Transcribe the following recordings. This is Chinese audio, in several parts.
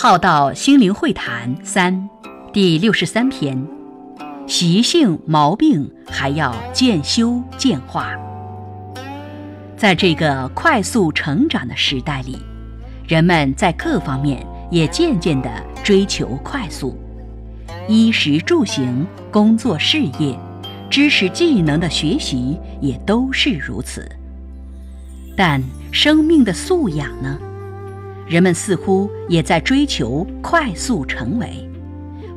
浩道心灵会谈三，第六十三篇，习性毛病还要渐修渐化。在这个快速成长的时代里，人们在各方面也渐渐地追求快速，衣食住行、工作事业、知识技能的学习也都是如此。但生命的素养呢？人们似乎也在追求快速成为，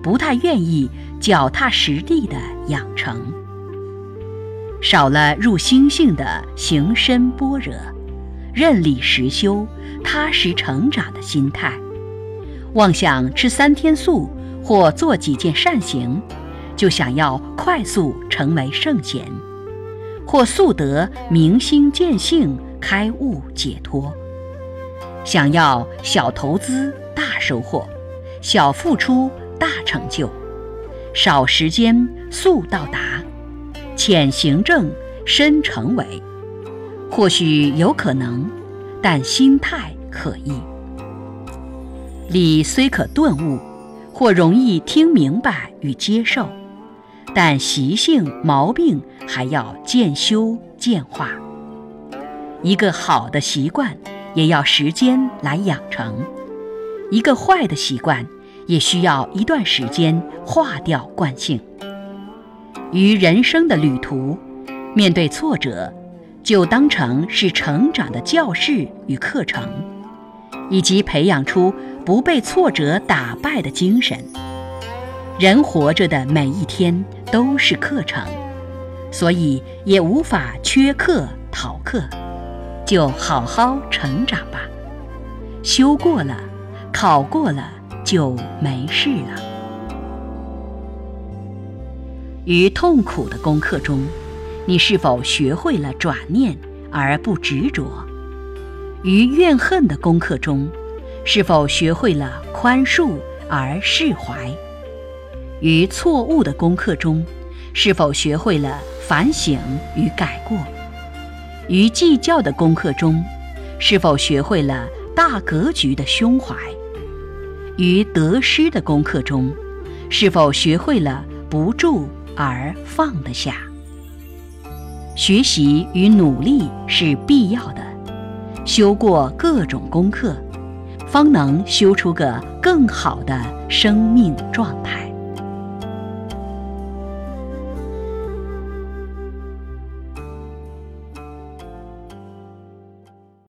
不太愿意脚踏实地的养成，少了入心性的行深般若、任理实修、踏实成长的心态，妄想吃三天素或做几件善行，就想要快速成为圣贤，或速得明心见性、开悟解脱。想要小投资大收获，小付出大成就，少时间速到达，浅行正深成为，或许有可能，但心态可易。理虽可顿悟，或容易听明白与接受，但习性毛病还要渐修渐化。一个好的习惯。也要时间来养成，一个坏的习惯也需要一段时间化掉惯性。于人生的旅途，面对挫折，就当成是成长的教室与课程，以及培养出不被挫折打败的精神。人活着的每一天都是课程，所以也无法缺课逃课。就好好成长吧，修过了，考过了就没事了。于痛苦的功课中，你是否学会了转念而不执着？于怨恨的功课中，是否学会了宽恕而释怀？于错误的功课中，是否学会了反省与改过？于计较的功课中，是否学会了大格局的胸怀？于得失的功课中，是否学会了不住而放得下？学习与努力是必要的，修过各种功课，方能修出个更好的生命状态。